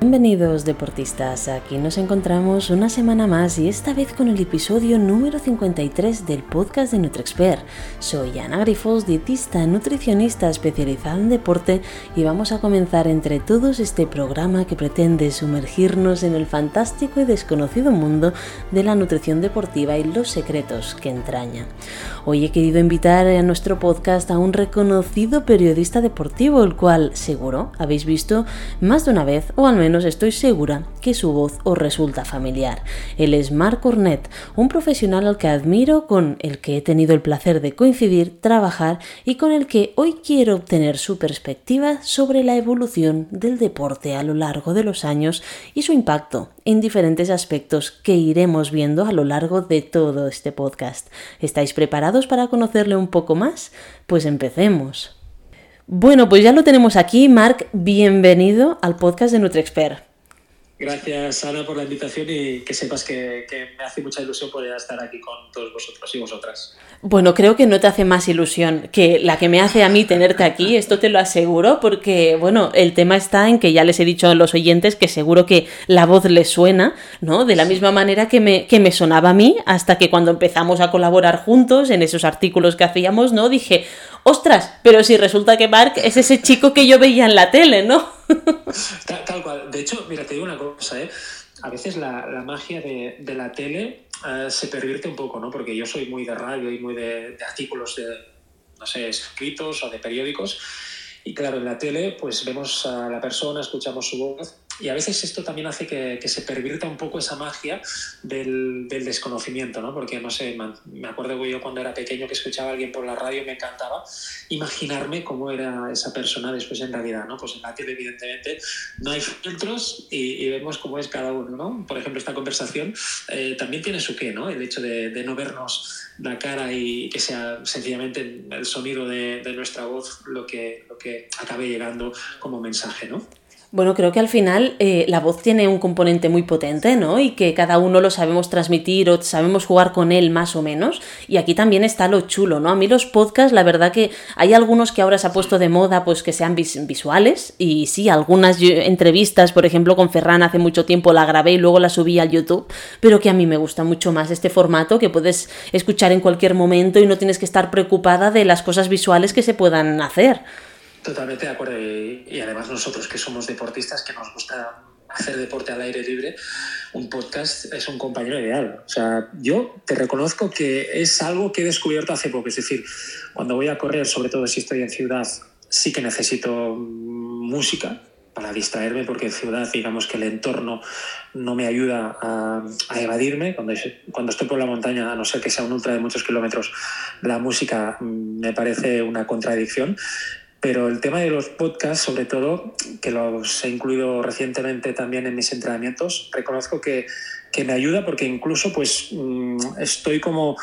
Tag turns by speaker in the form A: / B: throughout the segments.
A: Bienvenidos deportistas, aquí nos encontramos una semana más y esta vez con el episodio número 53 del podcast de NutriExpert. Soy Ana Grifos, dietista nutricionista especializada en deporte y vamos a comenzar entre todos este programa que pretende sumergirnos en el fantástico y desconocido mundo de la nutrición deportiva y los secretos que entraña. Hoy he querido invitar a nuestro podcast a un reconocido periodista deportivo, el cual seguro habéis visto más de una vez o al menos estoy segura que su voz os resulta familiar. Él es Marc Cornet, un profesional al que admiro, con el que he tenido el placer de coincidir, trabajar y con el que hoy quiero obtener su perspectiva sobre la evolución del deporte a lo largo de los años y su impacto en diferentes aspectos que iremos viendo a lo largo de todo este podcast. ¿Estáis preparados para conocerle un poco más? Pues empecemos. Bueno, pues ya lo tenemos aquí. Marc, bienvenido al podcast de NutriExpert.
B: Gracias, Ana, por la invitación y que sepas que, me hace mucha ilusión poder estar aquí con todos vosotros y vosotras.
A: Bueno, creo que no te hace más ilusión que la que me hace a mí tenerte aquí, esto te lo aseguro, porque, bueno, el tema está en que ya les he dicho a los oyentes que seguro que la voz les suena, ¿no? De la misma manera que me, que me sonaba a mí, hasta que cuando empezamos a colaborar juntos en esos artículos que hacíamos, ¿no? Dije, ostras, pero si resulta que Mark es ese chico que yo veía en la tele, ¿no?
B: tal, cual. De hecho, mira, te digo una cosa, ¿eh? A veces la, magia de, la tele eh, se pervierte un poco, ¿no? Porque yo soy muy de radio y muy de, de artículos de, no sé, escritos o de periódicos. Y claro, en la tele, pues vemos a la persona, escuchamos su voz y a veces esto también hace que, se pervierta un poco esa magia del, desconocimiento, ¿no? Porque, no sé, me acuerdo que yo cuando era pequeño que escuchaba a alguien por la radio me encantaba imaginarme cómo era esa persona después en realidad, ¿no? Pues en la tele, evidentemente, no hay filtros y, vemos cómo es cada uno, ¿no? Por ejemplo, esta conversación eh, también tiene su qué, ¿no? El hecho de, de, no vernos la cara y que sea sencillamente el sonido de, de nuestra voz lo que, lo que acabe llegando como mensaje, ¿no?
A: Bueno, creo que al final eh, la voz tiene un componente muy potente, ¿no? Y que cada uno lo sabemos transmitir o sabemos jugar con él más o menos. Y aquí también está lo chulo, ¿no? A mí los podcasts, la verdad que hay algunos que ahora se ha puesto de moda, pues que sean visuales. Y sí, algunas entrevistas, por ejemplo, con Ferran hace mucho tiempo la grabé y luego la subí al YouTube. Pero que a mí me gusta mucho más este formato que puedes escuchar en cualquier momento y no tienes que estar preocupada de las cosas visuales que se puedan hacer.
B: Totalmente de acuerdo. Y, además nosotros que somos deportistas, que nos gusta hacer deporte al aire libre, un podcast es un compañero ideal. O sea, yo te reconozco que es algo que he descubierto hace poco. Es decir, cuando voy a correr, sobre todo si estoy en ciudad, sí que necesito música para distraerme, porque en ciudad, digamos que el entorno no me ayuda a, a, evadirme. Cuando, cuando estoy por la montaña, a no ser que sea un ultra de muchos kilómetros, la música me parece una contradicción. Pero el tema de los podcasts, sobre todo, que los he incluido recientemente también en mis entrenamientos, reconozco que, que me ayuda porque incluso pues mm, estoy como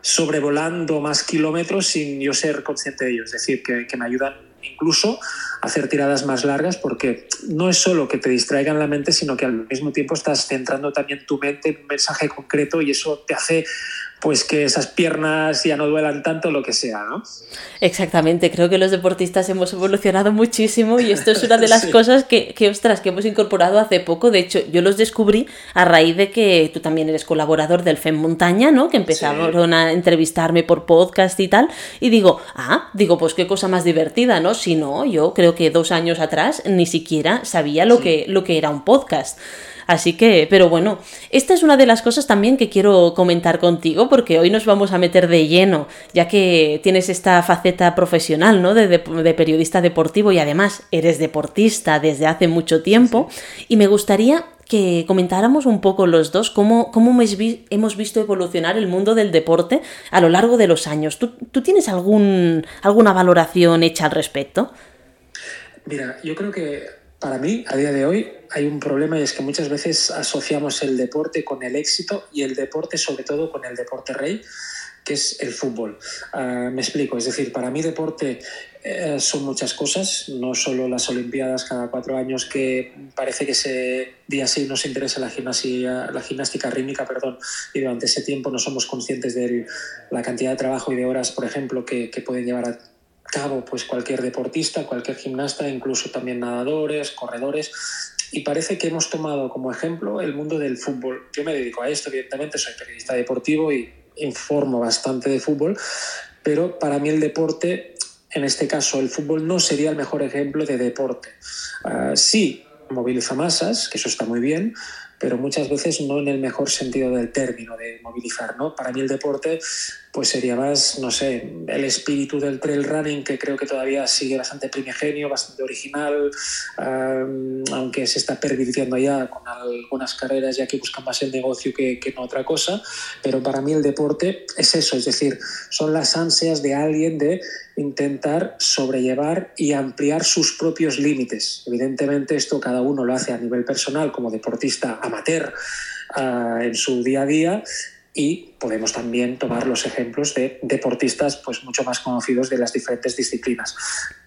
B: sobrevolando más kilómetros sin yo ser consciente de ello. Es decir, que, que me ayudan incluso a hacer tiradas más largas porque no es solo que te distraigan la mente, sino que al mismo tiempo estás centrando también tu mente en un mensaje concreto y eso te hace pues que esas piernas ya no duelan tanto, lo que sea, ¿no?
A: Exactamente, creo que los deportistas hemos evolucionado muchísimo y esto es una de las cosas que, que, ostras, que hemos incorporado hace poco. De hecho, yo los descubrí a raíz de que tú también eres colaborador del FEM Montaña, ¿no? Que empezaron a entrevistarme por podcast y tal. Y digo, ah, digo, pues qué cosa más divertida, ¿no? Si no, yo creo que dos años atrás ni siquiera sabía lo, que, lo que era un podcast. Así que, pero bueno, esta es una de las cosas también que quiero comentar contigo, porque hoy nos vamos a meter de lleno, ya que tienes esta faceta profesional, ¿no? De, periodista deportivo y además eres deportista desde hace mucho tiempo. Y me gustaría que comentáramos un poco los dos cómo, cómo hemos visto evolucionar el mundo del deporte a lo largo de los años. ¿Tú, tú tienes algún, alguna valoración hecha al respecto?
B: Mira, yo creo que para mí, a día de hoy, hay un problema y es que muchas veces asociamos el deporte con el éxito y el deporte sobre todo con el deporte rey, que es el fútbol. Ah, me explico, es decir, para mí deporte eh, son muchas cosas, no solo las Olimpiadas cada cuatro años que parece que ese día sí nos interesa la, gimnasia, la gimnástica rítmica, perdón, y durante ese tiempo no somos conscientes de la cantidad de trabajo y de horas, por ejemplo, que pueden llevar a cabo pues cualquier deportista, cualquier gimnasta, incluso también nadadores, corredores. y parece que hemos tomado como ejemplo el mundo del fútbol. Yo me dedico a esto, evidentemente, soy periodista deportivo y informo bastante de fútbol, pero para mí el deporte, en este caso el fútbol, no sería el mejor ejemplo de deporte. Uh, sí, moviliza masas, que eso está muy bien, pero muchas veces no en el mejor sentido del término de movilizar, ¿no? Para mí el deporte pues sería más, no sé, el espíritu del trail running que creo que todavía sigue bastante primigenio, bastante original, aunque se está pervirtiendo ya con algunas carreras ya que buscan más el negocio que, no otra cosa, pero para mí el deporte es eso, es decir, son las ansias de alguien de intentar sobrellevar y ampliar sus propios límites. Evidentemente esto cada uno lo hace a nivel personal como deportista amateur uh, en su día a día y podemos también tomar los ejemplos de deportistas pues mucho más conocidos de las diferentes disciplinas.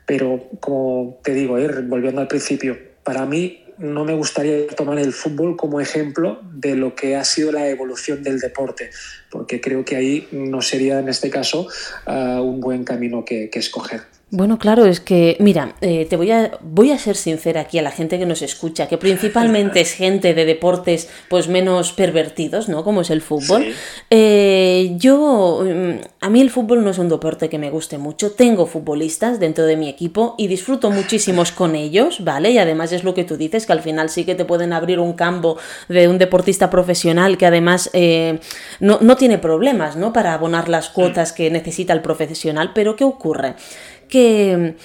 B: Pero como te digo, eh, volviendo al principio, para mí no me gustaría tomar el fútbol como ejemplo de lo que ha sido la evolución del deporte, porque creo que ahí no sería en este caso uh, un buen camino que escoger.
A: Bueno, claro, es que, mira, eh, te voy a, voy a ser sincera aquí a la gente que nos escucha, que principalmente es gente de deportes pues menos pervertidos, ¿no? Como es el fútbol. Sí. Eh, yo, mm, a mí el fútbol no es un deporte que me guste mucho. Tengo futbolistas dentro de mi equipo y disfruto muchísimos con ellos, ¿vale? Y además es lo que tú dices, que al final sí que te pueden abrir un campo de un deportista profesional que además eh, no, no tiene problemas, ¿no? Para abonar las cuotas que necesita el profesional. Pero ¿qué ocurre? Que,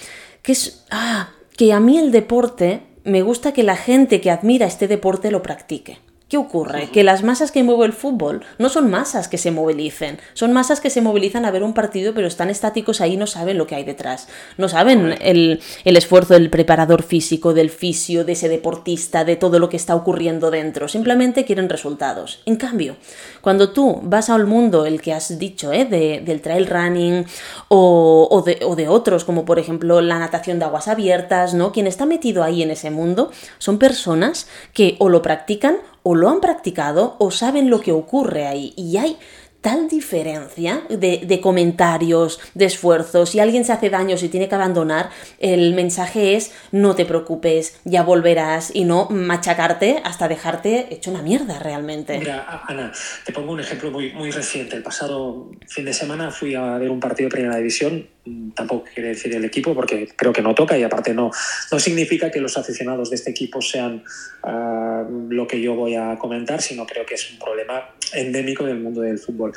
A: que es... Ah, que a mí el deporte me gusta que la gente que admira este deporte lo practique. ¿Qué ocurre? Que las masas que mueve el fútbol no son masas que se movilicen, son masas que se movilizan a ver un partido pero están estáticos ahí, no saben lo que hay detrás, no saben el, el esfuerzo del preparador físico, del fisio, de ese deportista, de todo lo que está ocurriendo dentro, simplemente quieren resultados. En cambio, cuando tú vas al mundo, el que has dicho, ¿eh? de, del trail running o, o, de, o de otros, como por ejemplo la natación de aguas abiertas, ¿no? Quien está metido ahí en ese mundo son personas que o lo practican o lo han practicado o saben lo que ocurre ahí. Y hay tal diferencia de, comentarios, de esfuerzos. Si alguien se hace daño, si tiene que abandonar, el mensaje es no te preocupes, ya volverás y no machacarte hasta dejarte hecho una mierda realmente.
B: Mira, Ana, te pongo un ejemplo muy, muy reciente. El pasado fin de semana fui a ver un partido de Primera División tampoco quiere decir el equipo porque creo que no toca y aparte no, no significa que los aficionados de este equipo sean uh, lo que yo voy a comentar, sino creo que es un problema endémico del mundo del fútbol.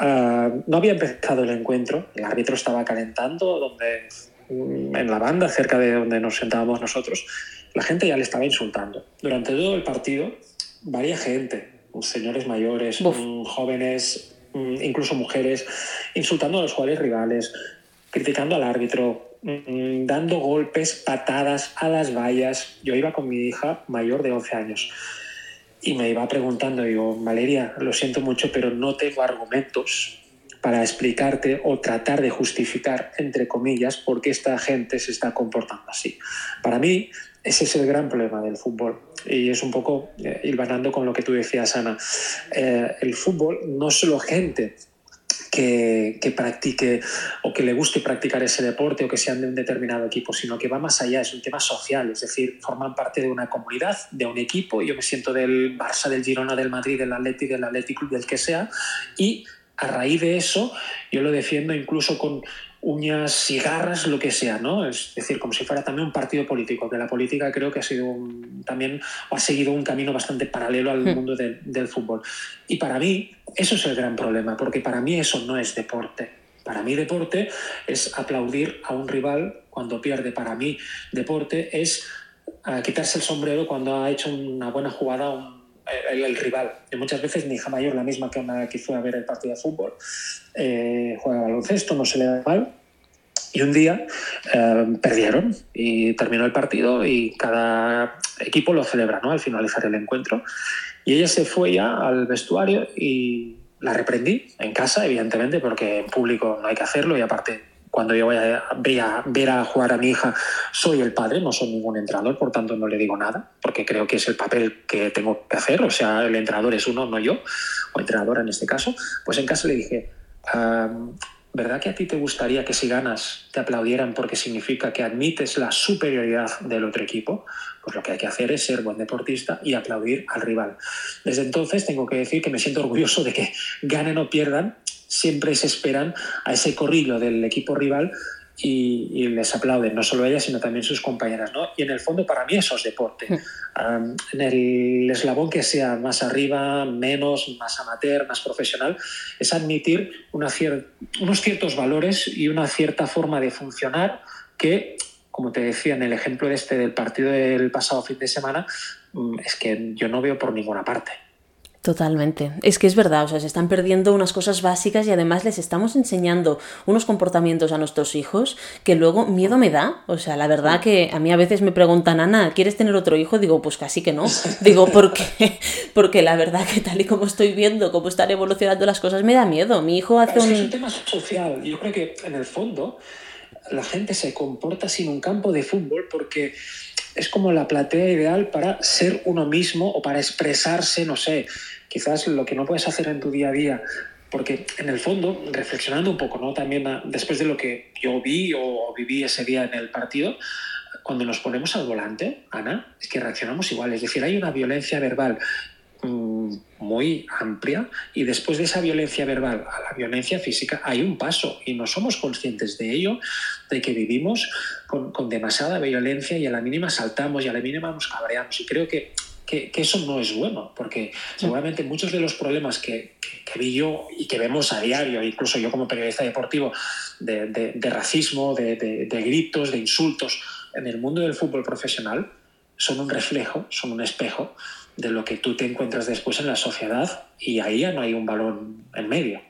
B: Uh, no había empezado el encuentro, el árbitro estaba calentando donde, en la banda, cerca de donde nos sentábamos nosotros, la gente ya le estaba insultando. Durante todo el partido, varia gente, señores mayores, Uf. jóvenes, incluso mujeres, insultando a los jugadores rivales, criticando al árbitro, mmm, dando golpes, patadas a las vallas. Yo iba con mi hija mayor de 11 años y me iba preguntando, digo, Valeria, lo siento mucho, pero no tengo argumentos para explicarte o tratar de justificar, entre comillas, por qué esta gente se está comportando así. Para mí, ese es el gran problema del fútbol. Y es un poco eh, hilvanando con lo que tú decías, Ana. Eh, el fútbol no solo gente que, que, practique o que le guste practicar ese deporte o que sean de un determinado equipo, sino que va más allá, es un tema social, es decir, forman parte de una comunidad, de un equipo, yo me siento del Barça, del Girona, del Madrid, del Atlético, del Atlético, del que sea, y a raíz de eso yo lo defiendo incluso con uñas y garras, lo que sea, ¿no? Es decir, como si fuera también un partido político, que la política creo que ha sido un, también ha seguido un camino bastante paralelo al mm. mundo de, del fútbol. Y para mí eso es el gran problema, porque para mí eso no es deporte. Para mí deporte es aplaudir a un rival cuando pierde. Para mí deporte es uh, quitarse el sombrero cuando ha hecho una buena jugada un, el, rival. Y muchas veces mi hija mayor, la misma que una que fue a ver el partido de fútbol, eh, juega baloncesto, no se le da mal. Y un día eh, perdieron y terminó el partido y cada equipo lo celebra ¿no? al finalizar el encuentro. Y ella se fue ya al vestuario y la reprendí en casa, evidentemente, porque en público no hay que hacerlo y aparte cuando yo voy a ver, a jugar a mi hija, soy el padre, no soy ningún entrenador, por tanto no le digo nada, porque creo que es el papel que tengo que hacer, o sea, el entrenador es uno, no yo, o entrenadora en este caso. Pues en casa le dije, ¿verdad que a ti te gustaría que si ganas te aplaudieran porque significa que admites la superioridad del otro equipo? Pues lo que hay que hacer es ser buen deportista y aplaudir al rival. Desde entonces tengo que decir que me siento orgulloso de que ganen o pierdan, siempre se esperan a ese corrillo del equipo rival y, les aplauden, no solo ellas, sino también sus compañeras. ¿no? Y en el fondo, para mí, eso es deporte. Mm. en el eslabón que sea más arriba, menos, más amateur, más profesional, es admitir una unos ciertos valores y una cierta forma de funcionar que, como te decía en el ejemplo de este del partido del pasado fin de semana, mm, es que yo no veo por ninguna parte.
A: Totalmente. Es que es verdad, o sea, se están perdiendo unas cosas básicas y además les estamos enseñando unos comportamientos a nuestros hijos que luego miedo me da. O sea, la verdad que a mí a veces me preguntan, Ana, ¿quieres tener otro hijo? Digo, pues casi que no. Digo, ¿por qué? Porque la verdad que tal y como estoy viendo cómo están evolucionando las cosas me da miedo. Mi hijo hace un...
B: Es un tema social. Yo creo que en el fondo la gente se comporta sin un campo de fútbol porque es como la platea ideal para ser uno mismo o para expresarse, no sé, quizás lo que no puedes hacer en tu día a día, porque en el fondo, reflexionando un poco, ¿no? También ah, después de lo que yo vi o viví ese día en el partido, cuando nos ponemos al volante, Ana, es que reaccionamos igual. Es decir, hay una violencia verbal muy amplia y después de esa violencia verbal a la violencia física hay un paso y no somos conscientes de ello, de que vivimos con, con demasiada violencia y a la mínima saltamos y a la mínima nos cabreamos. Y creo que que, eso no es bueno, porque seguramente muchos de los problemas que, vi yo y que vemos a diario, incluso yo como periodista deportivo, de, racismo, de, gritos, de insultos en el mundo del fútbol profesional, son un reflejo, son un espejo de lo que tú te encuentras después en la sociedad y ahí ya no hay un balón en medio.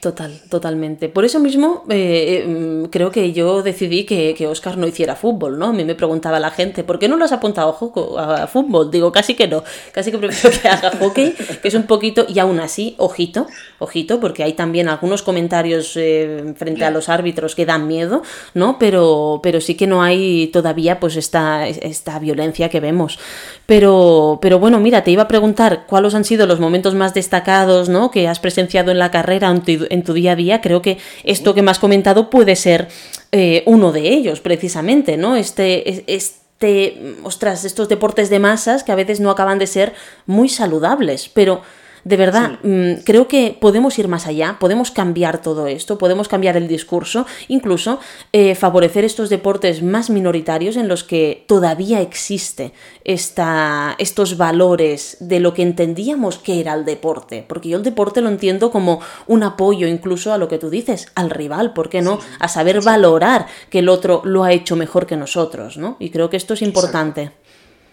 A: Total, totalmente. Por eso mismo eh, eh, creo que yo decidí que, que, Oscar no hiciera fútbol, ¿no? A mí me preguntaba la gente, ¿por qué no lo has apuntado a, fútbol? Digo, casi que no, casi que prefiero que haga hockey, que es un poquito, y aún así, ojito, ojito, porque hay también algunos comentarios eh, frente a los árbitros que dan miedo, ¿no? Pero, pero sí que no hay todavía pues esta, esta violencia que vemos. Pero, pero bueno, mira, te iba a preguntar cuáles han sido los momentos más destacados, ¿no? Que has presenciado en la carrera en tu día a día, creo que esto que me has comentado puede ser eh, uno de ellos, precisamente, ¿no? Este, este, ostras, estos deportes de masas que a veces no acaban de ser muy saludables, pero de verdad, mm, creo que podemos ir más allá, podemos cambiar todo esto, podemos cambiar el discurso, incluso eh, favorecer estos deportes más minoritarios en los que todavía existe esta, estos valores de lo que entendíamos que era el deporte. Porque yo el deporte lo entiendo como un apoyo incluso a lo que tú dices, al rival, ¿por qué no? A saber valorar que el otro lo ha hecho mejor que nosotros, ¿no? Y creo que esto es importante.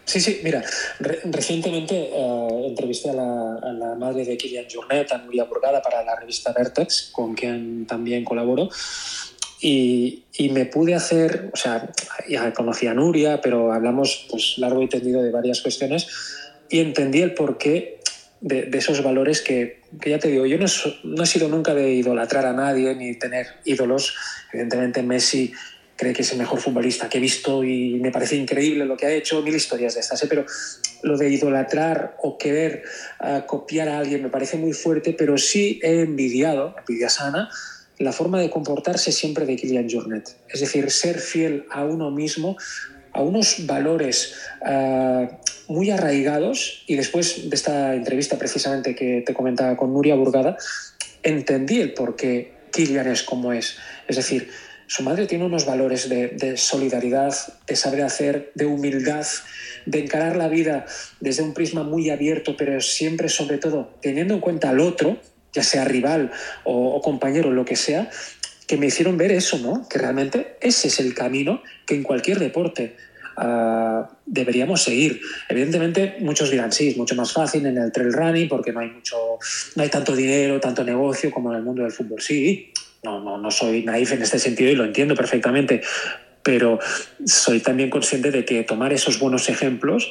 B: Sí, sí, mira, recientemente eh, entrevisté a la, madre de Kilian Jornet, a Nuria Burgada, para la revista Vertex, con quien también colaboro. Y, y, me pude hacer, o sea, ya conocí a Nuria, pero hablamos pues, largo y tendido de varias cuestiones y entendí el porqué de, de esos valores que, que, ya te digo, yo no, no he sido nunca de idolatrar a nadie ni tener ídolos. Evidentemente Messi cree que es el mejor futbolista que he visto y me parece increíble lo que ha hecho, mil historias de estas, ¿eh? pero lo de idolatrar o querer uh, copiar a alguien me parece muy fuerte, pero sí he envidiado, envidia sana, la forma de comportarse siempre de Kylian Jornet, es decir, ser fiel a uno mismo, a unos valores uh, muy arraigados. Y después de esta entrevista precisamente que te comentaba con Nuria Burgada, entendí el por qué Kylian es como es, es decir, su madre tiene unos valores de, solidaridad, de saber hacer, de humildad, de encarar la vida desde un prisma muy abierto, pero siempre, sobre todo, teniendo en cuenta al otro, ya sea rival o, compañero, lo que sea, que me hicieron ver eso, ¿no? Que realmente ese es el camino que en cualquier deporte ah, deberíamos seguir. Evidentemente, muchos dirán, sí, es mucho más fácil en el trail running porque no hay, mucho, no hay tanto dinero, tanto negocio como en el mundo del fútbol. Sí, no, no, no soy naif en este sentido y lo entiendo perfectamente, pero soy también consciente de que tomar esos buenos ejemplos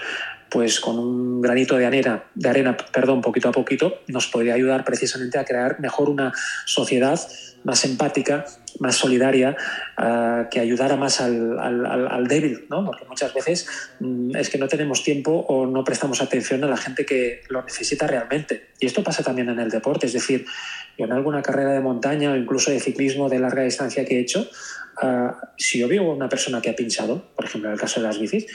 B: pues con un granito de arena, de arena, perdón, poquito a poquito, nos podría ayudar precisamente a crear mejor una sociedad más empática, más solidaria, eh, que ayudara más al, débil, ¿no? Porque muchas veces mm, es que no tenemos tiempo o no prestamos atención a la gente que lo necesita realmente. Y esto pasa también en el deporte, es decir, en alguna carrera de montaña o incluso de ciclismo de larga distancia que he hecho, eh, si yo veo a una persona que ha pinchado, por ejemplo en el caso de las bicis,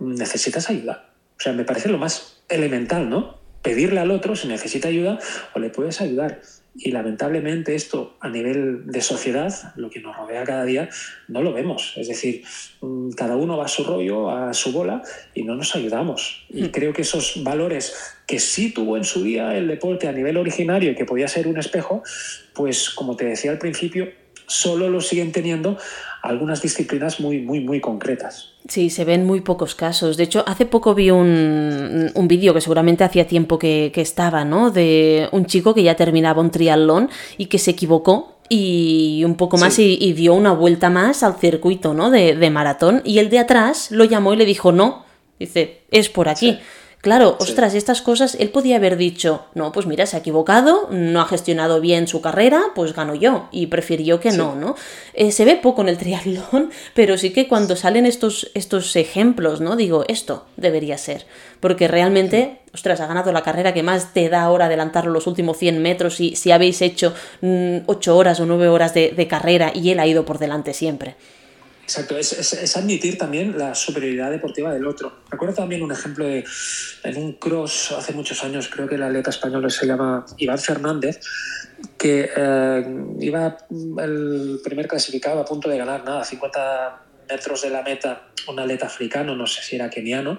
B: necesitas ayuda. O sea, me parece lo más elemental, ¿no? Pedirle al otro si necesita ayuda o le puedes ayudar. Y lamentablemente esto a nivel de sociedad, lo que nos rodea cada día, no lo vemos. Es decir, mm, cada uno va a su rollo, a su bola y no nos ayudamos. Y hmm. creo que esos valores que sí tuvo en su día el deporte a nivel originario y que podía ser un espejo, pues como te decía al principio, solo lo siguen teniendo algunas disciplinas muy, muy, muy concretas.
A: Sí, se ven muy pocos casos. De hecho, hace poco vi un, un vídeo que seguramente hacía tiempo que, estaba, ¿no? De un chico que ya terminaba un triatlón y que se equivocó y un poco más y, dio una vuelta más al circuito, ¿no? De, de, maratón. Y el de atrás lo llamó y le dijo, no. Dice, es por aquí. Claro, ostras, estas cosas, él podía haber dicho, no, pues mira, se ha equivocado, no ha gestionado bien su carrera, pues gano yo, y prefirió que no, ¿no? Eh, se ve poco en el triatlón, pero sí que cuando salen estos, estos ejemplos, ¿no? Digo, esto debería ser, porque realmente, ostras, ha ganado la carrera que más te da ahora adelantarlo los últimos 100 metros y si habéis hecho 8 mm, horas o 9 horas de, de carrera y él ha ido por delante siempre.
B: Exacto, es, admitir también la superioridad deportiva del otro. Recuerdo también un ejemplo en un cross hace muchos años, creo que el atleta español se llama Iván Fernández, que eh, iba el primer clasificado a punto de ganar nada, 50 metros de la meta, un atleta africano, no sé si era keniano,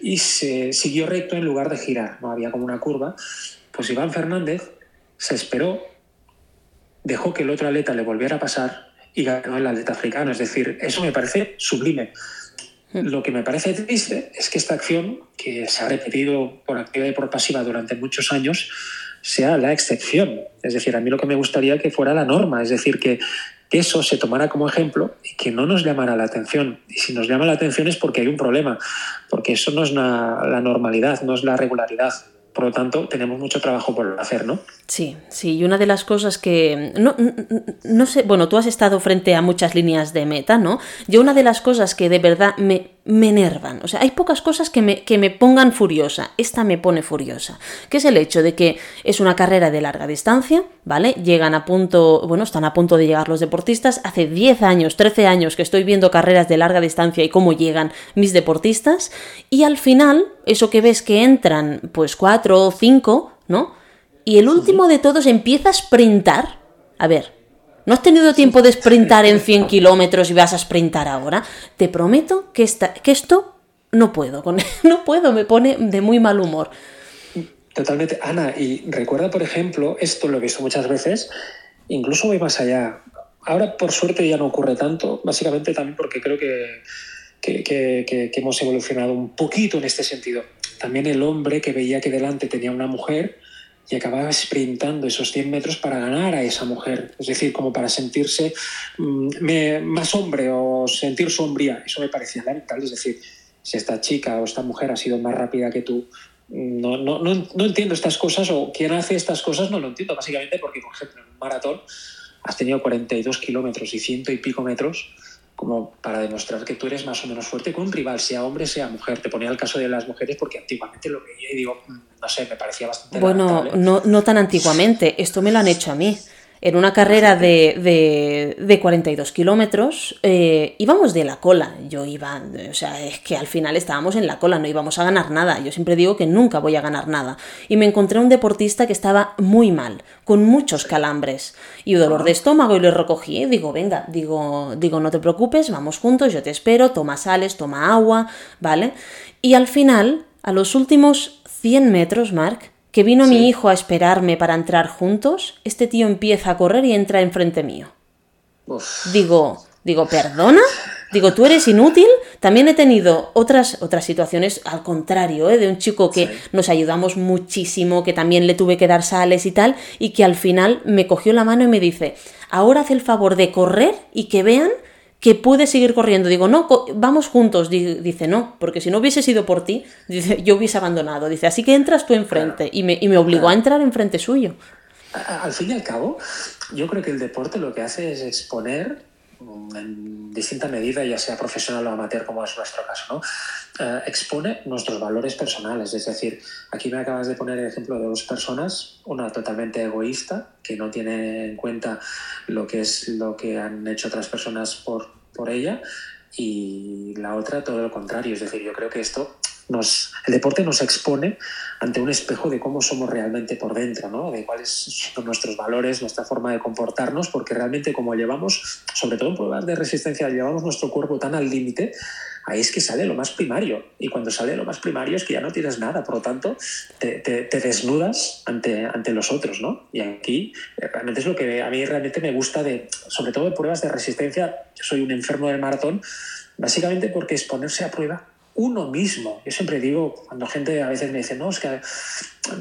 B: y se siguió recto en lugar de girar, no había como una curva. Pues Iván Fernández se esperó, dejó que el otro atleta le volviera a pasar y ganó el atleta africano. Es decir, eso me parece sublime. Hmm. Lo que me parece triste es que esta acción, que se ha repetido por activa y por pasiva durante muchos años, sea la excepción. Es decir, a mí lo que me gustaría que fuera la norma, es decir, que eso se tomara como ejemplo y que no nos llamara la atención. Y si nos llama la atención es porque hay un problema, porque eso no es la normalidad, no es la regularidad. Por lo tanto, tenemos mucho trabajo por hacer, ¿no?
A: Sí, sí, y una de las cosas que... No, no, sé, bueno, tú has estado frente a muchas líneas de meta, ¿no? Yo una de las cosas que de verdad me, me enervan, o sea, hay pocas cosas que me, que me pongan furiosa, esta me pone furiosa, que es el hecho de que es una carrera de larga distancia, ¿vale? Llegan a punto, bueno, están a punto de llegar los deportistas, hace 10 años, 13 años que estoy viendo carreras de larga distancia y cómo llegan mis deportistas, y al final, eso que ves que entran, pues cuatro o cinco, ¿no? Y el último de todos empieza a sprintar. A ver, ¿no has tenido tiempo de sprintar en 100 kilómetros y vas a sprintar ahora? Te prometo que, esta, que esto no puedo, con, no puedo, me pone de muy mal humor.
B: Totalmente, Ana, y recuerda, por ejemplo, esto lo he visto muchas veces, incluso voy más allá. Ahora, por suerte, ya no ocurre tanto, básicamente también porque creo que, que, que hemos evolucionado un poquito en este sentido también el hombre que veía que delante tenía una mujer y acababa sprintando esos 100 metros para ganar a esa mujer, es decir, como para sentirse mm, más hombre o sentir sombría. Eso me parecía lamentable, es decir, si esta chica o esta mujer ha sido más rápida que tú, no, no, no, no entiendo estas cosas o quien hace estas cosas no lo entiendo, básicamente porque, por ejemplo, en un maratón has tenido 42 kilómetros y ciento y pico metros como para demostrar que tú eres más o menos fuerte con un rival, sea hombre, sea mujer. Te ponía el caso de las mujeres porque antiguamente lo veía y digo, mm, no sé, me parecía bastante...
A: Bueno, no, no tan antiguamente, esto me lo han hecho a mí en una carrera de, de, 42 kilómetros, eh, íbamos de la cola. Yo iba, o sea, es que al final estábamos en la cola, no íbamos a ganar nada. Yo siempre digo que nunca voy a ganar nada. Y me encontré un deportista que estaba muy mal, con muchos calambres y dolor de estómago, y lo recogí. Digo, venga, digo, digo, no te preocupes, vamos juntos, yo te espero, toma sales, toma agua, ¿vale? Y al final, a los últimos 100 metros, Mark, que vino mi hijo a esperarme para entrar juntos, este tío empieza a correr y entra enfrente mío. Digo, digo, ¿perdona? Digo, ¿tú eres inútil? También he tenido otras, otras situaciones al contrario, ¿eh? de un chico que nos ayudamos muchísimo, que también le tuve que dar sales y tal, y que al final me cogió la mano y me dice, ahora haz el favor de correr y que vean que puede seguir corriendo. Digo, no, vamos juntos. Dice, no, porque si no hubiese sido por ti, dice, yo hubiese abandonado. Dice, así que entras tú enfrente. Y, me, y me obligó a entrar enfrente suyo.
B: Al fin y al cabo, yo creo que el deporte lo que hace es exponer en distinta medida, ya sea profesional o amateur, como es nuestro caso, ¿no? Eh, expone nuestros valores personales. Es decir, aquí me acabas de poner el ejemplo de dos personas, una totalmente egoísta, que no tiene en cuenta lo que es lo que han hecho otras personas por, por ella, y la otra todo lo contrario. Es decir, yo creo que esto el deporte nos expone ante un espejo de cómo somos realmente por dentro, ¿no? de cuáles son nuestros valores, nuestra forma de comportarnos, porque realmente como llevamos, sobre todo en pruebas de resistencia, llevamos nuestro cuerpo tan al límite, ahí es que sale lo más primario. Y cuando sale lo más primario es que ya no tienes nada, por lo tanto, te, te, desnudas ante, ante los otros. ¿no? Y aquí eh, realmente es lo que a mí realmente me gusta, de, sobre todo en pruebas de resistencia, yo soy un enfermo del maratón, básicamente porque es ponerse a prueba uno mismo. Yo siempre digo, cuando gente a veces me dice, no, es que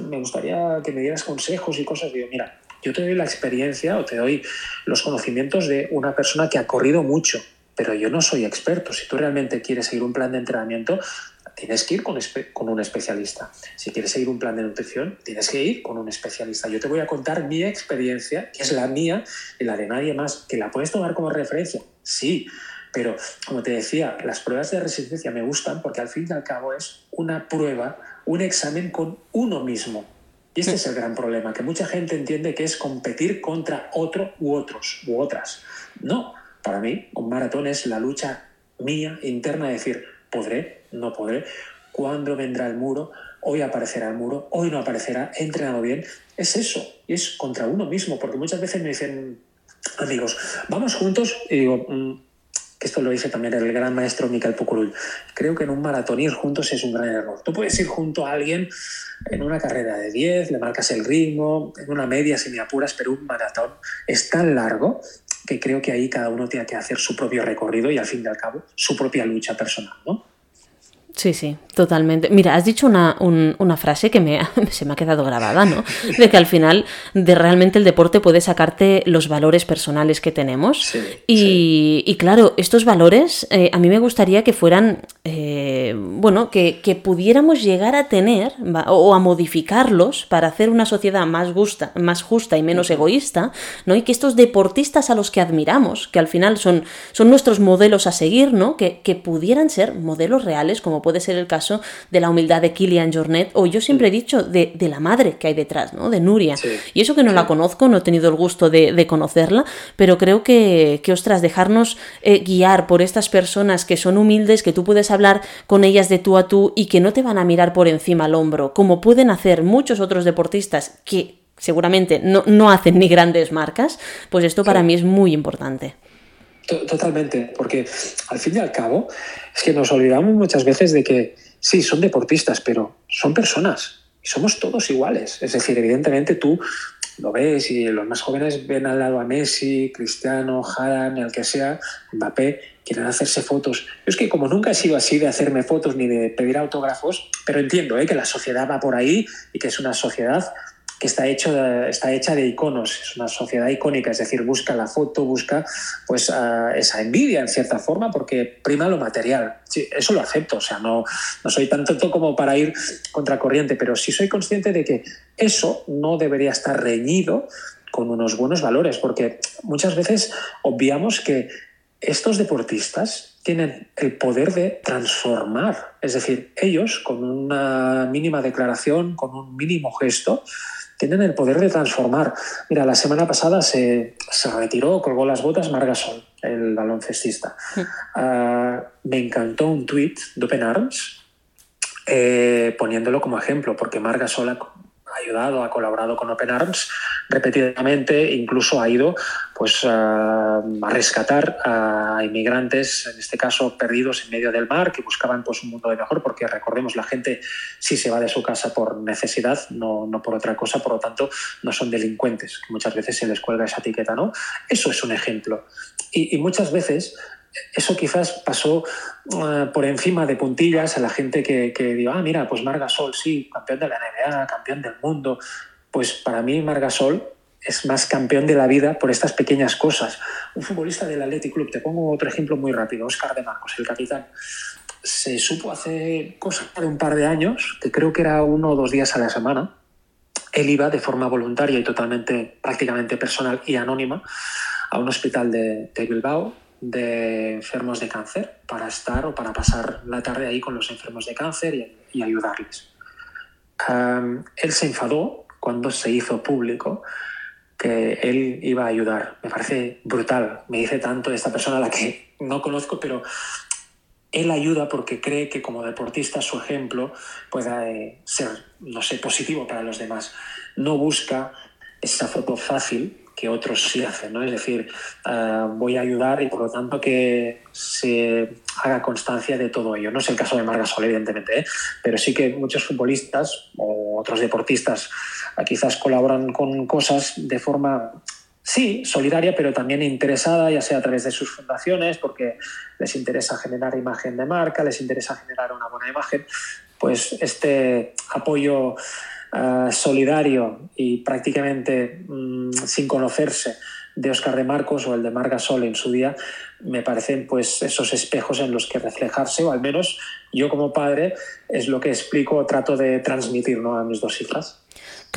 B: me gustaría que me dieras consejos y cosas, digo, mira, yo te doy la experiencia o te doy los conocimientos de una persona que ha corrido mucho, pero yo no soy experto. Si tú realmente quieres seguir un plan de entrenamiento, tienes que ir con, con, un especialista. Si quieres seguir un plan de nutrición, tienes que ir con un especialista. Yo te voy a contar mi experiencia, que es la mía y la de nadie más, que la puedes tomar como referencia. Sí, pero, como te decía, las pruebas de resistencia me gustan porque al fin y al cabo es una prueba, un examen con uno mismo. Y este es el gran problema, que mucha gente entiende que es competir contra otro u otros u otras. No, para mí un maratón es la lucha mía interna de decir, podré, no podré, cuándo vendrá el muro, hoy aparecerá el muro, hoy no aparecerá, he entrenado bien. Es eso, y es contra uno mismo, porque muchas veces me dicen, amigos, vamos juntos, y digo, mm, que esto lo dice también el gran maestro Michael Pucurull, creo que en un maratón ir juntos es un gran error. Tú puedes ir junto a alguien en una carrera de 10, le marcas el ritmo, en una media si me apuras, pero un maratón es tan largo que creo que ahí cada uno tiene que hacer su propio recorrido y al fin y al cabo su propia lucha personal, ¿no?
A: Sí, sí, totalmente. Mira, has dicho una, una frase que me, se me ha quedado grabada, ¿no? De que al final de realmente el deporte puede sacarte los valores personales que tenemos. Sí, y, y, claro, estos valores eh, a mí me gustaría que fueran, eh, bueno, que, que, pudiéramos llegar a tener o a modificarlos para hacer una sociedad más, justa, más justa y menos egoísta, ¿no? Y que estos deportistas a los que admiramos, que al final son, son nuestros modelos a seguir, ¿no? Que, que pudieran ser modelos reales como puede ser el caso de la humildad de Kilian Jornet, o yo siempre he dicho de, la madre que hay detrás, ¿no? De Nuria. Y eso que no la conozco, no he tenido el gusto de, conocerla, pero creo que, que ostras, dejarnos eh, guiar por estas personas que son humildes, que tú puedes hablar con ellas de tú a tú y que no te van a mirar por encima al hombro, como pueden hacer muchos otros deportistas que seguramente no, no hacen ni grandes marcas, pues esto para mí es muy importante.
B: Totalmente, porque al fin y al cabo es que nos olvidamos muchas veces de que sí, son deportistas, pero son personas y somos todos iguales. Es decir, evidentemente tú lo ves y los más jóvenes ven al lado a Messi, Cristiano, Haaland, el que sea, Mbappé, quieren hacerse fotos. Es que como nunca he sido así de hacerme fotos ni de pedir autógrafos, pero entiendo ¿eh? que la sociedad va por ahí y que es una sociedad que está, hecho está hecha de iconos, es una sociedad icónica, es decir, busca la foto, busca pues esa envidia en cierta forma porque prima lo material. Eso lo acepto, o sea, no, no soy tan tonto como para ir contracorriente, pero sí soy consciente de que eso no debería estar reñido con unos buenos valores, porque muchas veces obviamos que estos deportistas tienen el poder de transformar, es decir, ellos con una mínima declaración, con un mínimo gesto, tienen el poder de transformar. Mira, la semana pasada se, se retiró, colgó las botas Margasol, el baloncestista. Uh, me encantó un tuit de Open Arms eh, poniéndolo como ejemplo, porque Margasol ha ayudado, ha colaborado con Open Arms repetidamente, incluso ha ido pues, a rescatar a inmigrantes, en este caso perdidos en medio del mar, que buscaban pues, un mundo de mejor, porque recordemos, la gente sí se va de su casa por necesidad, no, no por otra cosa, por lo tanto, no son delincuentes, que muchas veces se les cuelga esa etiqueta, ¿no? Eso es un ejemplo. Y muchas veces eso quizás pasó uh, por encima de puntillas a la gente que, que ah, mira, pues Margasol, sí, campeón de la NBA, campeón del mundo. Pues para mí Margasol es más campeón de la vida por estas pequeñas cosas. Un futbolista del Athletic Club, te pongo otro ejemplo muy rápido, Oscar de Marcos, el capitán. Se supo hace cosa de un par de años, que creo que era uno o dos días a la semana, él iba de forma voluntaria y totalmente, prácticamente personal y anónima a un hospital de, Bilbao de enfermos de cáncer para estar o para pasar la tarde ahí con los enfermos de cáncer y, ayudarles. él se enfadó cuando se hizo público que él iba a ayudar. Me parece brutal. Me dice tanto esta persona a la que no conozco, pero él ayuda porque cree que como deportista su ejemplo puede ser, no sé, positivo para los demás. No busca esa foto fácil que otros sí hacen, ¿no? Es decir, ah, voy a ayudar y por lo tanto que se haga constancia de todo ello. No es el caso de Margasol, evidentemente, ¿eh? pero sí que muchos futbolistas o otros deportistas ah, quizás colaboran con cosas de forma sí, solidaria, pero también interesada, ya sea a través de sus fundaciones, porque les interesa generar imagen de marca, les interesa generar una buena imagen, pues este apoyo eh, solidario y prácticamente mm, sin conocerse de Oscar de Marcos o el de Marga Sol en su día, me parecen pues esos espejos en los que reflejarse, o al menos yo como padre es lo que explico o trato de transmitir ¿no? a mis dos hijas.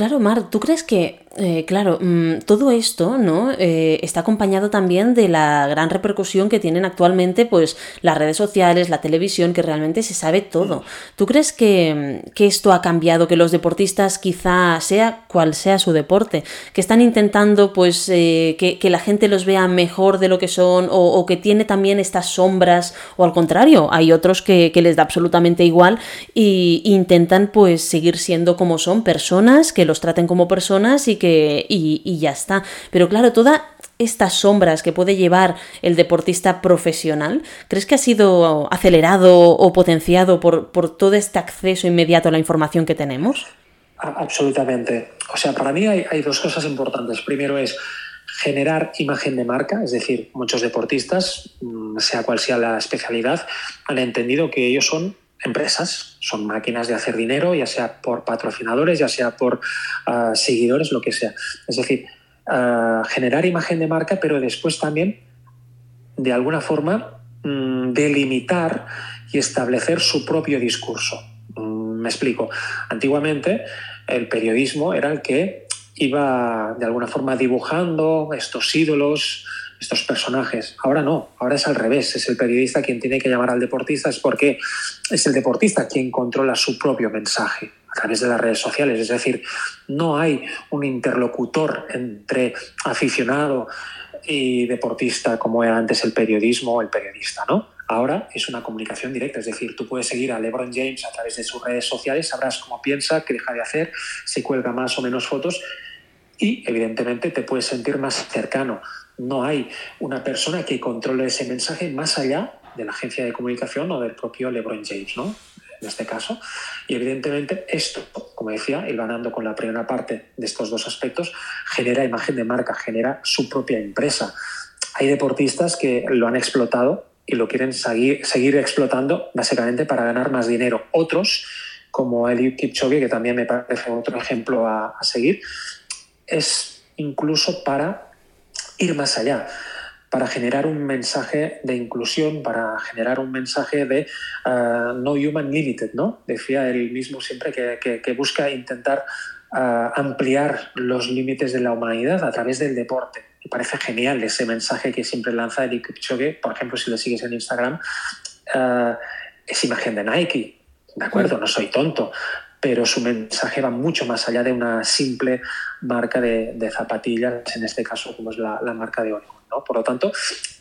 A: Claro, Mar, ¿tú crees que, eh, claro, mm, todo esto, ¿no? Eh, está acompañado también de la gran repercusión que tienen actualmente, pues, las redes sociales, la televisión, que realmente se sabe todo. ¿Tú crees que, mm, que esto ha cambiado, que los deportistas, quizá sea cual sea su deporte, que están intentando, pues, eh, que, que, la gente los vea mejor de lo que son, o, que tiene también estas sombras, o al contrario, hay otros que, que les da absolutamente igual y intentan, pues, seguir siendo como son personas que los traten como personas y que y, ya está. Pero claro, todas estas sombras que puede llevar el deportista profesional, ¿crees que ha sido acelerado o potenciado por, por todo este acceso inmediato a la información que tenemos?
B: Absolutamente. O sea, para mí hay, dos cosas importantes. Primero es generar imagen de marca, es decir, muchos deportistas, mm, sea cual sea la especialidad, han entendido que ellos son empresas, son máquinas de hacer dinero, ya sea por patrocinadores, ya sea por ah, seguidores, lo que sea. Es decir, ah, generar imagen de marca, pero después también, de alguna forma, mm, delimitar y establecer su propio discurso. Mm, me explico. Antiguamente, el periodismo era el que iba de alguna forma dibujando estos ídolos, estos personajes. Ahora no, ahora es al revés, es el periodista quien tiene que llamar al deportista, es porque es el deportista quien controla su propio mensaje a través de las redes sociales. Es decir, no hay un interlocutor entre aficionado y deportista como era antes el periodismo o el periodista, ¿no? Ahora es una comunicación directa, es decir, tú puedes seguir a LeBron James a través de sus redes sociales, sabrás cómo piensa, qué deja de hacer, si cuelga más o menos fotos y evidentemente te puedes sentir más cercano no hay una persona que controle ese mensaje más allá de la agencia de comunicación o del propio LeBron James, ¿no? En este caso. Y evidentemente esto, como decía, ir ganando con la primera parte de estos dos aspectos, genera imagen de marca, genera su propia empresa. Hay deportistas que lo han explotado y lo quieren seguir, explotando básicamente para ganar más dinero. Otros, como Eliud Kipchoge, que también me parece otro ejemplo a seguir, es incluso para ir más allá, para generar un mensaje de inclusión, para generar un mensaje de uh, no human limited, ¿no? Decía él mismo siempre que, busca intentar uh, ampliar los límites de la humanidad a través del deporte. Me parece genial ese mensaje que siempre lanza Eric Kipchoge, por ejemplo, si lo sigues en Instagram, uh, es imagen de Nike, ¿de acuerdo? No soy tonto, pero su mensaje va mucho más allá de una simple marca de, zapatillas, en este caso como es la, marca de Oregon. ¿no? Por lo tanto,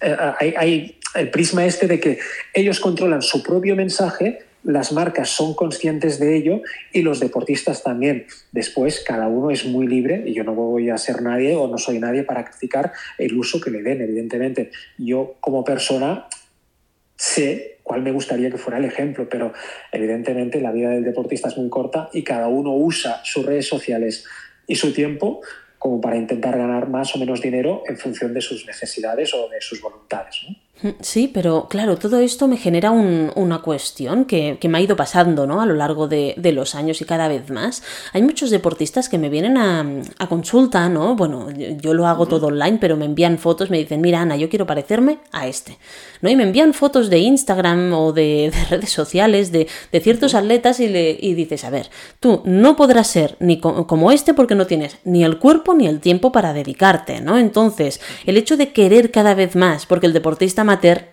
B: eh, hay, el prisma este de que ellos controlan su propio mensaje, las marcas son conscientes de ello y los deportistas también. Después, cada uno es muy libre y yo no voy a ser nadie o no soy nadie para criticar el uso que le den, evidentemente. Yo como persona sé cuál me gustaría que fuera el ejemplo, pero evidentemente la vida del deportista es muy corta y cada uno usa sus redes sociales y su tiempo como para intentar ganar más o menos dinero en función de sus necesidades o de sus voluntades.
A: Sí, pero claro, todo esto me genera una cuestión que, me ha ido pasando ¿no? a lo largo de, los años y cada vez más. Hay muchos deportistas que me vienen a, consulta, ¿no? Bueno, yo, lo hago todo online, pero me envían fotos, me dicen, mira Ana, yo quiero parecerme a este. ¿no? Y me envían fotos de Instagram o de, redes sociales de, ciertos atletas y, le, y dices, a ver, tú no podrás ser ni como este porque no tienes ni el cuerpo ni el tiempo para dedicarte, ¿no? Entonces, el hecho de querer cada vez más, porque el deportista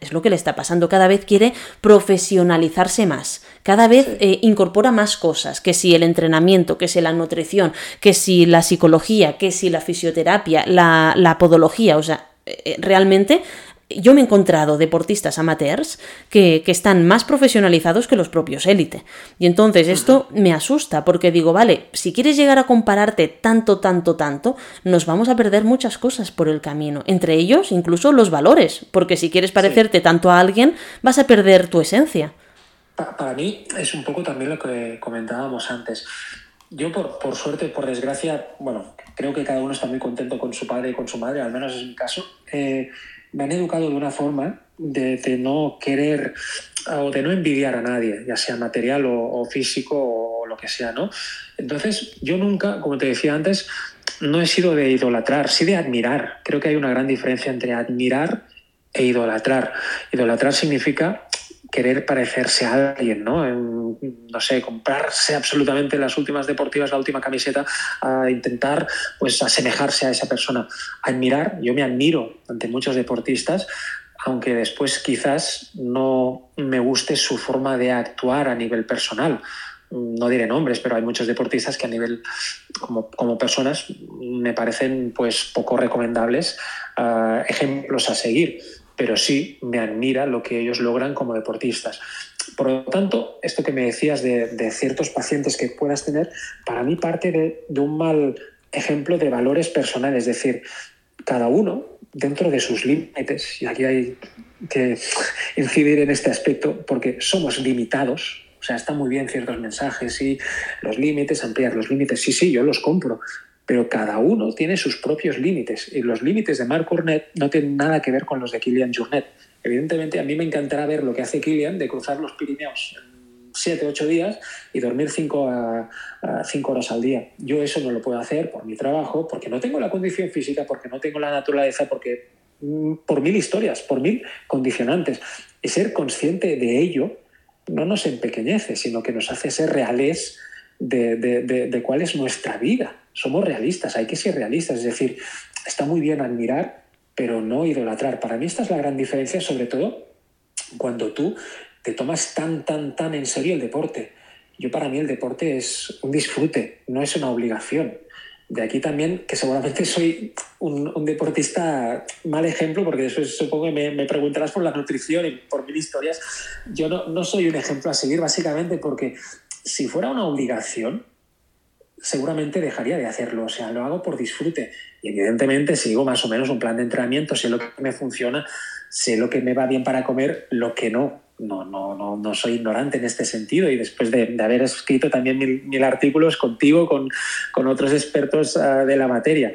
A: es lo que le está pasando, cada vez quiere profesionalizarse más, cada vez eh, incorpora más cosas, que si el entrenamiento, que si la nutrición, que si la psicología, que si la fisioterapia, la, la podología, o sea, eh, realmente yo me he encontrado deportistas amateurs que, están más profesionalizados que los propios élite. Y entonces esto me asusta porque digo, vale, si quieres llegar a compararte tanto, tanto, tanto, nos vamos a perder muchas cosas por el camino. Entre ellos, incluso los valores, porque si quieres parecerte tanto a alguien, vas a perder tu esencia.
B: Para mí es un poco también lo que comentábamos antes. Yo, por, por suerte, por desgracia, bueno, creo que cada uno está muy contento con su padre y con su madre, al menos es mi caso. Eh, me han educado de una forma de, no querer o de no envidiar a nadie, ya sea material o, físico o lo que sea, ¿no? Entonces, yo nunca, como te decía antes, no he sido de idolatrar, sí de admirar. Creo que hay una gran diferencia entre admirar e idolatrar. Idolatrar significa querer parecerse a alguien, ¿no? sé, comprarse absolutamente las últimas deportivas, la última camiseta, a intentar pues asemejarse a esa persona. Admirar, yo me admiro ante muchos deportistas, aunque después quizás no me guste su forma de actuar a nivel personal. No diré nombres, pero hay muchos deportistas que a nivel como, como personas me parecen pues poco recomendables, uh, ejemplos a seguir pero sí me admira lo que ellos logran como deportistas. Por lo tanto, esto que me decías de, ciertos pacientes que puedas tener, para mí parte de, un mal ejemplo de valores personales, es decir, cada uno dentro de sus límites, y aquí hay que incidir en este aspecto porque somos limitados, o sea, está muy bien ciertos mensajes y los límites, ampliar los límites, sí, sí, yo los compro, pero cada uno tiene sus propios límites y los límites de Marc Cornet no tienen nada que ver con los de Kilian Jornet. Evidentemente, a mí me encantará ver lo que hace Kilian de cruzar los Pirineos en 7, 8 días y dormir 5 a, horas al día. Yo eso no lo puedo hacer por mi trabajo, porque no tengo la condición física, porque no tengo la naturaleza, porque mm, por mil historias, por mil condicionantes. Y ser consciente de ello no nos empequeñece, sino que nos hace ser reales de, de cuál es nuestra vida somos realistas, hay que ser realistas, es decir, está muy bien admirar, pero no idolatrar. Para mí esta es la gran diferencia, sobre todo cuando tú te tomas tan, tan, tan en serio el deporte. Yo para mí el deporte es un disfrute, no es una obligación. De aquí también que seguramente soy un, deportista mal ejemplo, porque después supongo que me, preguntarás por la nutrición y por mil historias. Yo no, no soy un ejemplo a seguir básicamente porque si fuera una obligación, seguramente dejaría de hacerlo. O sea, lo hago por disfrute. Y evidentemente sigo más o menos un plan de entrenamiento, sé lo que me funciona, sé lo que me va bien para comer, lo que no. No, no, no, no soy ignorante en este sentido y después de, haber escrito también mil, artículos contigo, con, con otros expertos ah, de la materia.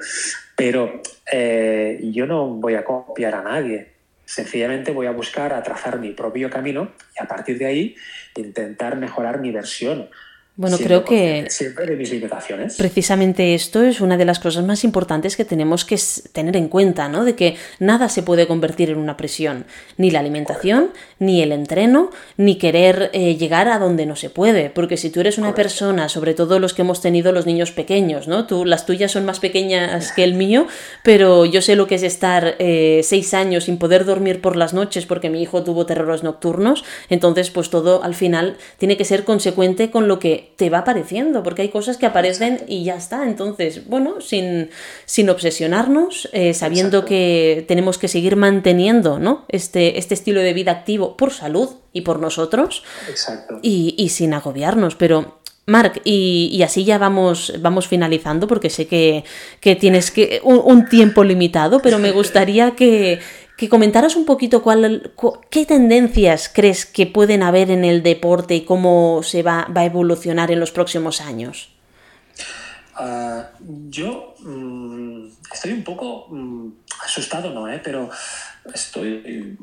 B: Pero eh, yo no voy a copiar a nadie. Sencillamente voy a buscar a trazar mi propio camino y a partir de ahí intentar mejorar mi versión
A: bueno, creo que
B: siempre de mis limitaciones.
A: Precisamente esto es una de las cosas más importantes que tenemos que tener en cuenta, ¿no? De que nada se puede convertir en una presión, ni la alimentación, ni el entreno, ni querer eh, llegar a donde no se puede, porque si tú eres una persona, sobre todo los que hemos tenido los niños pequeños, ¿no? Tú, las tuyas son más pequeñas que el mío, pero yo sé lo que es estar eh, seis años sin poder dormir por las noches porque mi hijo tuvo terrores nocturnos, entonces pues todo al final tiene que ser consecuente con lo que te va apareciendo, porque hay cosas que aparecen y ya está. Entonces, bueno, sin, sin obsesionarnos, eh, sabiendo que tenemos que seguir manteniendo ¿no? este, este estilo de vida activo por salud y por nosotros.
B: Exacto.
A: Y, sin agobiarnos, pero Marc, y, así ya vamos, vamos finalizando porque sé que, tienes que, un, tiempo limitado, pero me gustaría que, que comentaras un poquito cuál, qué tendencias crees que pueden haber en el deporte y cómo se va, a evolucionar en los próximos años.
B: Ah, yo mm, estoy un poco mm, asustado, ¿no? ¿Eh? Pero estoy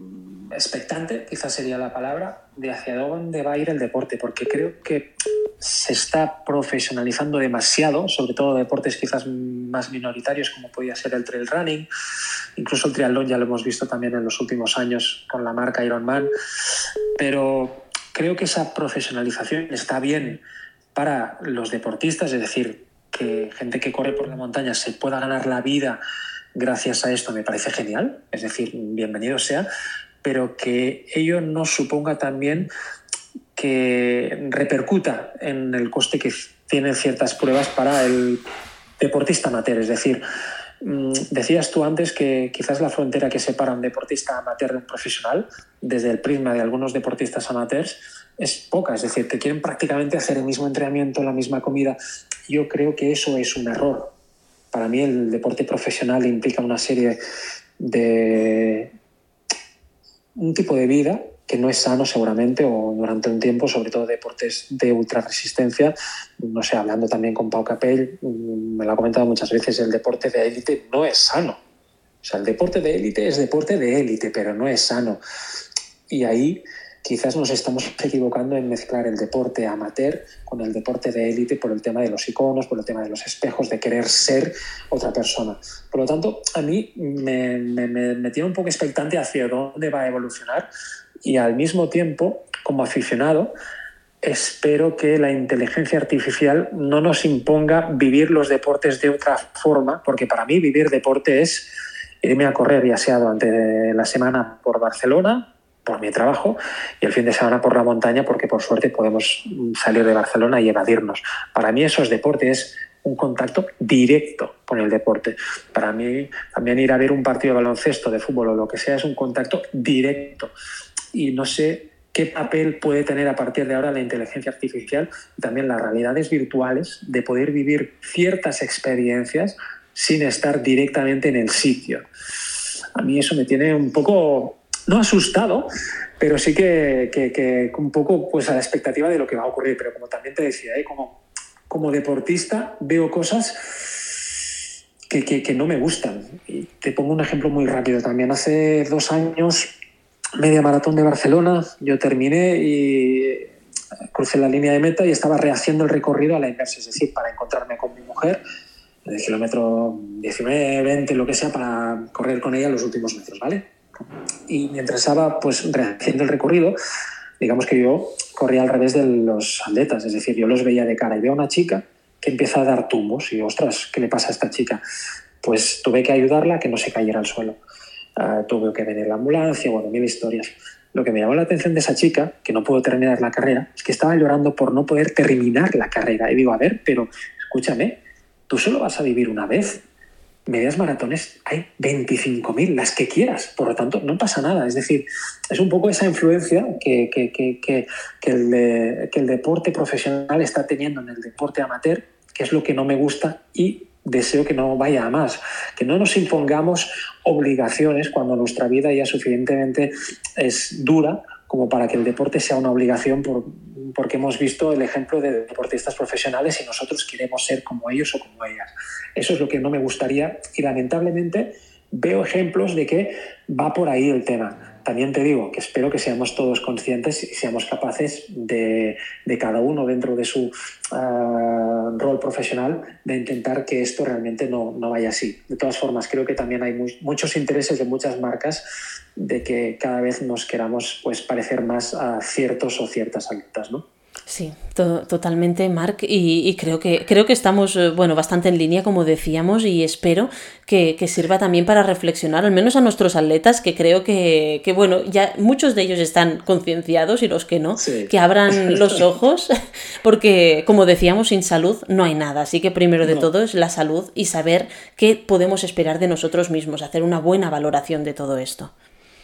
B: expectante, quizás sería la palabra, de hacia dónde va a ir el deporte, porque creo que se está profesionalizando demasiado, sobre todo deportes quizás más minoritarios como podía ser el trail running, incluso el triatlón ya lo hemos visto también en los últimos años con la marca Ironman, pero creo que esa profesionalización está bien para los deportistas, es decir, que gente que corre por la montaña se pueda ganar la vida gracias a esto me parece genial, es decir, bienvenido sea, pero que ello no suponga también que repercuta en el coste que tienen ciertas pruebas para el deportista amateur. Es decir, mm, decías tú antes que quizás la frontera que separa un deportista amateur de un profesional, desde el prisma de algunos deportistas amateurs, es poca. Es decir, que quieren prácticamente hacer el mismo entrenamiento, la misma comida. Yo creo que eso es un error. Para mí el deporte profesional implica una serie de un tipo de vida que no es sano seguramente o durante un tiempo, sobre todo deportes de ultra resistencia. No sé, hablando también con Pau Capell, mm, me lo ha comentado muchas veces, el deporte de élite no es sano. O sea, el deporte de élite es deporte de élite, pero no es sano. Y ahí quizás nos estamos equivocando en mezclar el deporte amateur con el deporte de élite por el tema de los iconos, por el tema de los espejos, de querer ser otra persona. Por lo tanto, a mí me, me, tiene un poco expectante hacia dónde va a evolucionar y al mismo tiempo, como aficionado, espero que la inteligencia artificial no nos imponga vivir los deportes de otra forma, porque para mí vivir deporte es irme a correr, ya sea durante la semana por Barcelona, por mi trabajo y el fin de semana por la montaña porque por suerte podemos salir de Barcelona y evadirnos. Para mí eso es deporte, es un contacto directo con el deporte. Para mí también ir a ver un partido de baloncesto, de fútbol o lo que sea es un contacto directo. Y no sé qué papel puede tener a partir de ahora la inteligencia artificial y también las realidades virtuales de poder vivir ciertas experiencias sin estar directamente en el sitio. A mí eso me tiene un poco no asustado, pero sí que, un poco pues, a la expectativa de lo que va a ocurrir. Pero como también te decía, ¿eh? como, como deportista veo cosas que, no me gustan. Y te pongo un ejemplo muy rápido también. Hace dos años, media maratón de Barcelona, yo terminé y crucé la línea de meta y estaba rehaciendo el recorrido a la inversa, es decir, para encontrarme con mi mujer el kilómetro 19, 20, lo que sea, para correr con ella los últimos metros, ¿vale? Y mientras estaba pues rehaciendo el recorrido, digamos que yo corría al revés de los atletas, es decir, yo los veía de cara y veo una chica que empieza a dar tumbos y ostras, ¿qué le pasa a esta chica? Pues tuve que ayudarla a que no se cayera al suelo. Uh, tuve que venir la ambulancia, bueno, mil historias. Lo que me llamó la atención de esa chica, que no pudo terminar la carrera, es que estaba llorando por no poder terminar la carrera. Y digo, a ver, pero escúchame, tú solo vas a vivir una vez medias maratones hay 25.000, las que quieras, por lo tanto no pasa nada. Es decir, es un poco esa influencia que, que, que, que el, el, deporte profesional está teniendo en el deporte amateur, que es lo que no me gusta y deseo que no vaya a más, que no nos impongamos obligaciones cuando nuestra vida ya suficientemente es dura como para que el deporte sea una obligación por, porque hemos visto el ejemplo de deportistas profesionales y nosotros queremos ser como ellos o como ellas. Eso es lo que no me gustaría y lamentablemente veo ejemplos de que va por ahí el tema. También te digo que espero que seamos todos conscientes y seamos capaces de, de cada uno dentro de su uh, rol profesional de intentar que esto realmente no, no, vaya así. De todas formas, creo que también hay muchos intereses de muchas marcas de que cada vez nos queramos pues, parecer más a ciertos o ciertas atletas, ¿no?
A: Sí, totalmente, Marc, y, creo, que, creo que estamos eh, bueno, bastante en línea, como decíamos, y espero que, sirva también para reflexionar, al menos a nuestros atletas, que creo que, bueno, ya muchos de ellos están concienciados y los que no, que abran los ojos, porque, como decíamos, sin salud no hay nada. Así que primero de todo es la salud y saber qué podemos esperar de nosotros mismos, hacer una buena valoración de todo esto.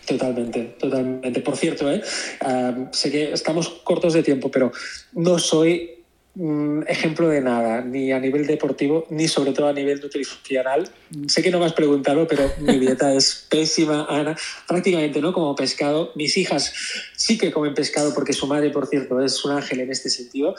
B: Totalmente, totalmente. Por cierto, ¿eh? sé que estamos cortos de tiempo, pero no soy mm, ejemplo de nada, ni a nivel deportivo, ni sobre todo a nivel nutricional. Sé que no me has preguntado, pero mi dieta es pésima, Ana. Prácticamente no como pescado. Mis hijas sí que comen pescado porque su madre, por cierto, es un ángel en este sentido.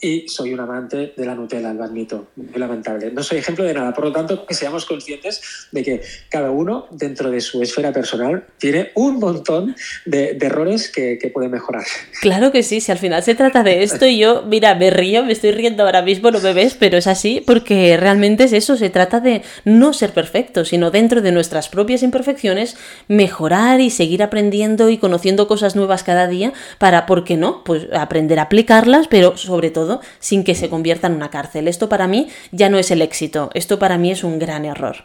B: Y soy un amante de la Nutella, lo admito, muy lamentable. No soy ejemplo de nada, por lo tanto, que seamos conscientes de que cada uno dentro de su esfera personal tiene un montón de, errores que, puede mejorar.
A: Claro que sí, si al final se trata de esto y yo, mira, me río, me estoy riendo ahora mismo, no me ves, pero es así porque realmente es eso, se trata de no ser perfecto, sino dentro de nuestras propias imperfecciones mejorar y seguir aprendiendo y conociendo cosas nuevas cada día para, ¿por qué no? Pues aprender a aplicarlas, pero sobre todo sin que se convierta en una cárcel. Esto para mí ya no es el éxito, esto para mí es un gran error.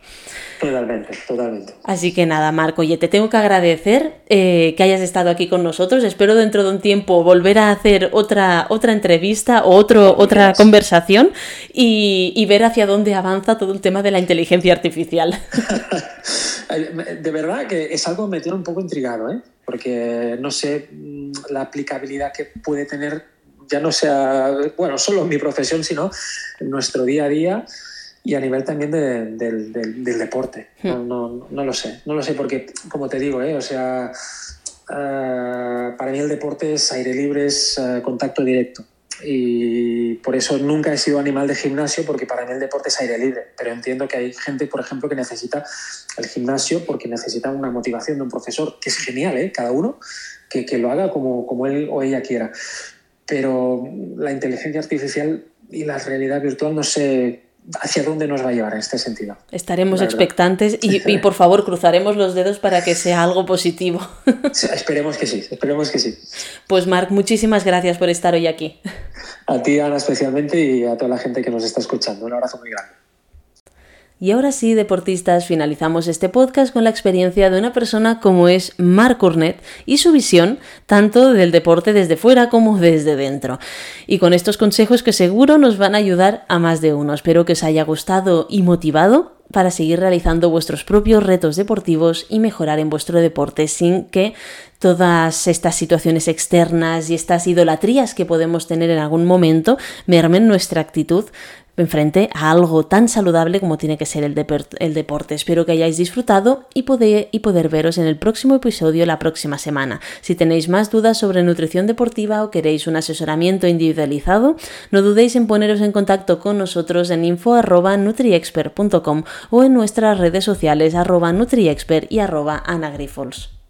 B: Totalmente, totalmente.
A: Así que nada, Marco, oye, te tengo que agradecer eh, que hayas estado aquí con nosotros. Espero dentro de un tiempo volver a hacer otra, otra entrevista o otro, otra conversación y, y ver hacia dónde avanza todo el tema de la inteligencia artificial.
B: de verdad que es algo que me tiene un poco intrigado, ¿eh? porque no sé mm, la aplicabilidad que puede tener ya no sea, bueno, solo en mi profesión, sino en nuestro día a día y a nivel también del, deporte. Hmm. No, lo sé, no lo sé porque, como te digo, ¿eh? o sea, eh, para mí el deporte es aire libre, es eh, contacto directo. Y por eso nunca he sido animal de gimnasio, porque para mí el deporte es aire libre. Pero entiendo que hay gente, por ejemplo, que necesita el gimnasio porque necesita una motivación de un profesor, que es genial, ¿eh? cada uno, que, que lo haga como, como él o ella quiera pero la inteligencia artificial y la realidad virtual no sé hacia dónde nos va a llevar en este sentido.
A: Estaremos expectantes y, por favor cruzaremos los dedos para que sea algo positivo.
B: esperemos que sí, esperemos que sí.
A: Pues Marc, muchísimas gracias por estar hoy aquí.
B: A ti, Ana, especialmente y a toda la gente que nos está escuchando. Un abrazo muy grande.
A: Y ahora sí, deportistas, finalizamos este podcast con la experiencia de una persona como es Marc Cornet y su visión tanto del deporte desde fuera como desde dentro. Y con estos consejos que seguro nos van a ayudar a más de uno. Espero que os haya gustado y motivado para seguir realizando vuestros propios retos deportivos y mejorar en vuestro deporte sin que todas estas situaciones externas y estas idolatrías que podemos tener en algún momento mermen nuestra actitud enfrente a algo tan saludable como tiene que ser el, deporte. Espero que hayáis disfrutado y poder, y poder veros en el próximo episodio la próxima semana. Si tenéis más dudas sobre nutrición deportiva o queréis un asesoramiento individualizado, no dudéis en poneros en contacto con nosotros en info.nutriexpert.com o en nuestras redes sociales arroba nutriexpert y arroba anagrifols.